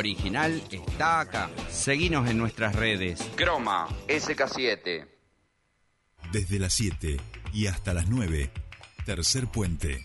original está acá. Seguinos en nuestras redes. Croma SK7. Desde las 7 y hasta las 9. Tercer puente.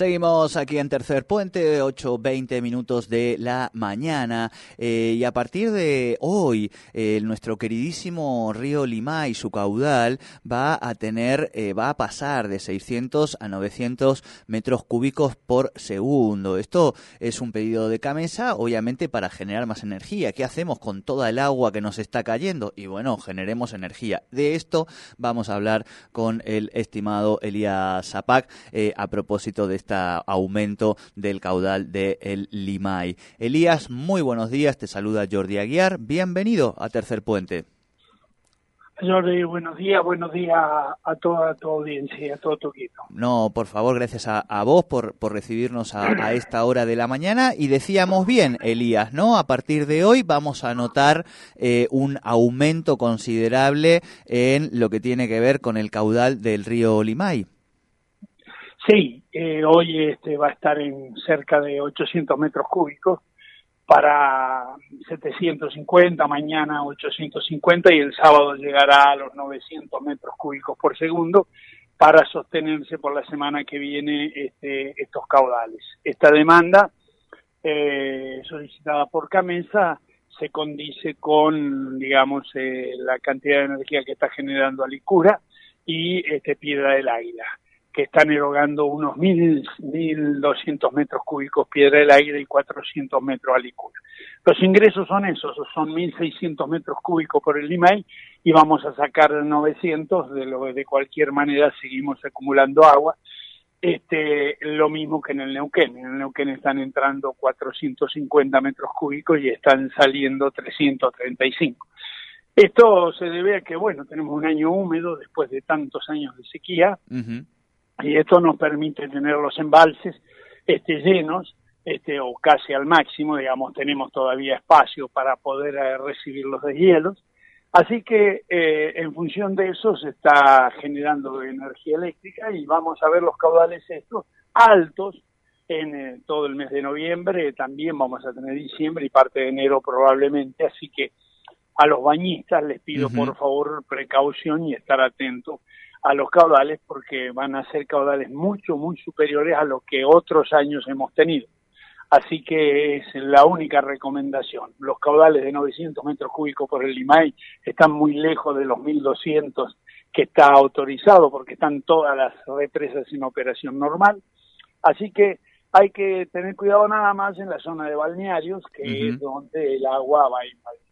Seguimos aquí en Tercer Puente, 8.20 minutos de la mañana. Eh, y a partir de hoy, eh, nuestro queridísimo río Limay, su caudal, va a tener, eh, va a pasar de 600 a 900 metros cúbicos por segundo. Esto es un pedido de Camesa, obviamente para generar más energía. ¿Qué hacemos con toda el agua que nos está cayendo? Y bueno, generemos energía. De esto vamos a hablar con el estimado Elías Zapac a propósito de este aumento del caudal del el Limay. Elías, muy buenos días, te saluda Jordi Aguiar, bienvenido a Tercer Puente. Jordi, buenos días, buenos días a toda tu audiencia, a todo tu equipo. No, por favor, gracias a, vos por, por recibirnos a, esta hora de la mañana. Y decíamos bien, Elías, ¿no? A partir de hoy vamos a notar eh, un aumento considerable en lo que tiene que ver con el caudal del río Limay. Sí, eh, hoy este va a estar en cerca de 800 metros cúbicos para 750, mañana 850 y el sábado llegará a los 900 metros cúbicos por segundo para sostenerse por la semana que viene este, estos caudales. Esta demanda eh, solicitada por Camesa se condice con, digamos, eh, la cantidad de energía que está generando Alicura y este Piedra del Águila que están erogando unos mil, mil doscientos metros cúbicos piedra del aire y 400 metros alicura. Los ingresos son esos, son 1.600 metros cúbicos por el Limay y vamos a sacar 900, de lo de cualquier manera seguimos acumulando agua. Este, lo mismo que en el Neuquén. En el Neuquén están entrando 450 metros cúbicos y están saliendo 335. Esto se debe a que, bueno, tenemos un año húmedo después de tantos años de sequía y esto nos permite tener los embalses este, llenos este, o casi al máximo, digamos, tenemos todavía espacio para poder eh, recibir los deshielos. Así que eh, en función de eso se está generando energía eléctrica y vamos a ver los caudales estos altos en eh, todo el mes de noviembre, también vamos a tener diciembre y parte de enero probablemente, así que a los bañistas les pido por favor precaución y estar atentos a los caudales porque van a ser caudales mucho, muy superiores a lo que otros años hemos tenido. Así que es la única recomendación. Los caudales de 900 metros cúbicos por el Limay están muy lejos de los 1200 que está autorizado porque están todas las represas en operación normal. Así que hay que tener cuidado nada más en la zona de balnearios, que es donde el agua va a invadir.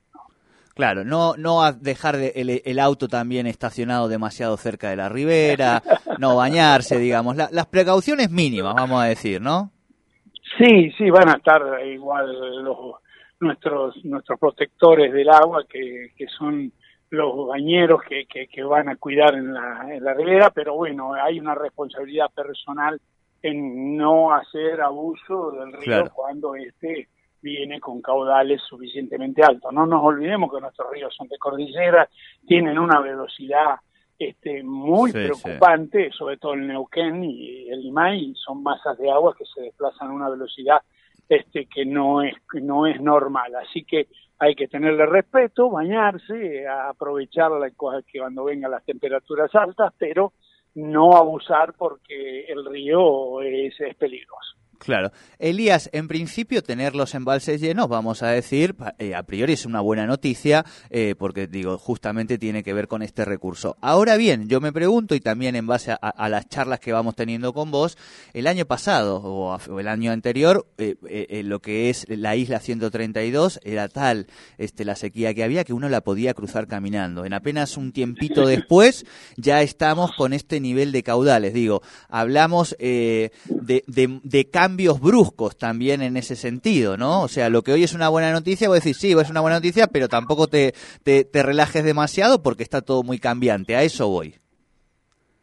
Claro, no, no dejar el, auto también estacionado demasiado cerca de la ribera, no bañarse, digamos, las precauciones mínimas, vamos a decir, ¿no? Sí, sí, van a estar igual los, nuestros nuestros protectores del agua, que, que son los bañeros que, que, van a cuidar en la, en la ribera, pero bueno, hay una responsabilidad personal en no hacer abuso del río cuando este viene con caudales suficientemente altos. No nos olvidemos que nuestros ríos son de cordillera, tienen una velocidad este, muy preocupante, sobre todo el Neuquén y el Limay, son masas de agua que se desplazan a una velocidad este, que no es, no es normal. Así que hay que tenerle respeto, bañarse, aprovechar que cuando vengan las temperaturas altas, pero no abusar porque el río es, es peligroso. Claro. Elías, en principio tener los embalses llenos, vamos a decir, eh, a priori es una buena noticia, eh, porque digo, justamente tiene que ver con este recurso. Ahora bien, yo me pregunto, y también en base a, las charlas que vamos teniendo con vos, el año pasado o, el año anterior, eh, lo que es la isla 132 era tal este, la sequía que había que uno la podía cruzar caminando. En apenas un tiempito después ya estamos con este nivel de caudales. Digo, hablamos de, de, de cambios bruscos también en ese sentido, ¿no? O sea, lo que hoy es una buena noticia, voy a decir, sí, es una buena noticia, pero tampoco te, te, relajes demasiado porque está todo muy cambiante. A eso voy.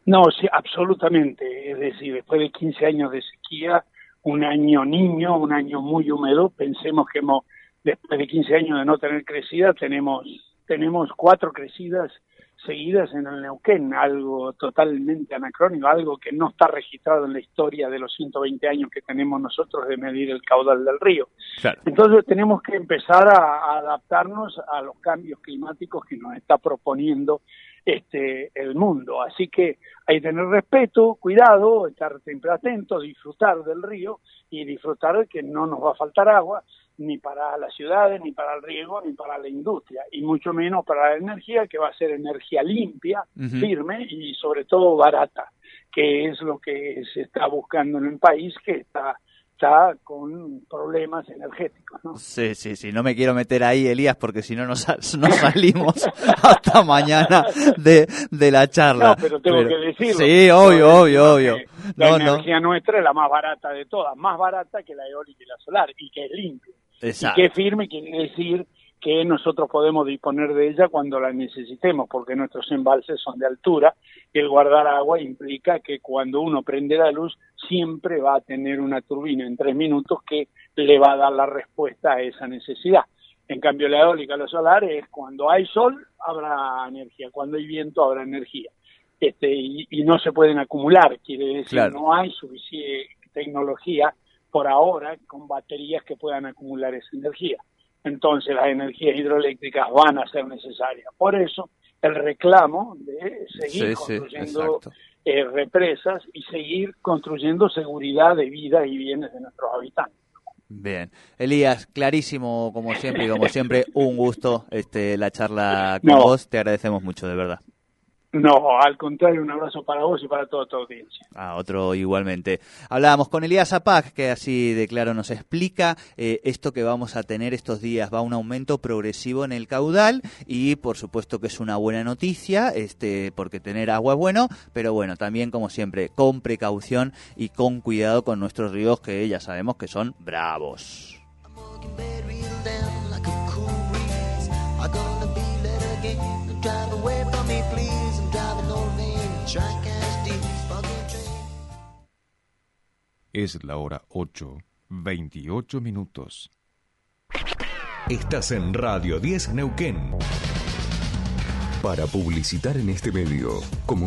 No, sí, absolutamente. Es decir, después de 15 años de sequía, un año niño, un año muy húmedo, pensemos que hemos, después de 15 años de no tener crecida, tenemos, tenemos cuatro crecidas seguidas en el Neuquén, algo totalmente anacrónico, algo que no está registrado en la historia de los 120 años que tenemos nosotros de medir el caudal del río. Entonces tenemos que empezar a, adaptarnos a los cambios climáticos que nos está proponiendo este el mundo. Así que hay que tener respeto, cuidado, estar siempre atento, disfrutar del río y disfrutar de que no nos va a faltar agua ni para las ciudades, ni para el riego, ni para la industria, y mucho menos para la energía, que va a ser energía limpia, firme y sobre todo barata, que es lo que se está buscando en el país, que está está con problemas energéticos. ¿no? Sí, sí, sí, no me quiero meter ahí, Elías, porque si no nos, salimos hasta mañana de, de, la charla. No, pero tengo que decirlo. Sí, obvio, obvio, obvio. La energía nuestra es la más barata de todas, más barata que la eólica y la solar, y que es limpia. Y que firme quiere decir que nosotros podemos disponer de ella cuando la necesitemos, porque nuestros embalses son de altura y el guardar agua implica que cuando uno prende la luz siempre va a tener una turbina en tres minutos que le va a dar la respuesta a esa necesidad. En cambio, la eólica, la solar es cuando hay sol habrá energía, cuando hay viento habrá energía. Este, y, no se pueden acumular, quiere decir, no hay suficiente tecnología por ahora con baterías que puedan acumular esa energía. Entonces las energías hidroeléctricas van a ser necesarias. Por eso el reclamo de seguir construyendo eh, represas y seguir construyendo seguridad de vida y bienes de nuestros habitantes. Bien, Elías, clarísimo como siempre y como siempre, un gusto este, la charla con vos, te agradecemos mucho, de verdad. No, al contrario, un abrazo para vos y para toda tu audiencia. Ah, otro igualmente. Hablábamos con Elías Zapac, que así de claro nos explica eh, esto que vamos a tener estos días. Va un aumento progresivo en el caudal y por supuesto que es una buena noticia, este, porque tener agua es bueno, pero bueno, también como siempre, con precaución y con cuidado con nuestros ríos que ya sabemos que son bravos. Es la hora 8, 28 minutos. Estás en Radio 10 Neuquén. Para publicitar en este medio, como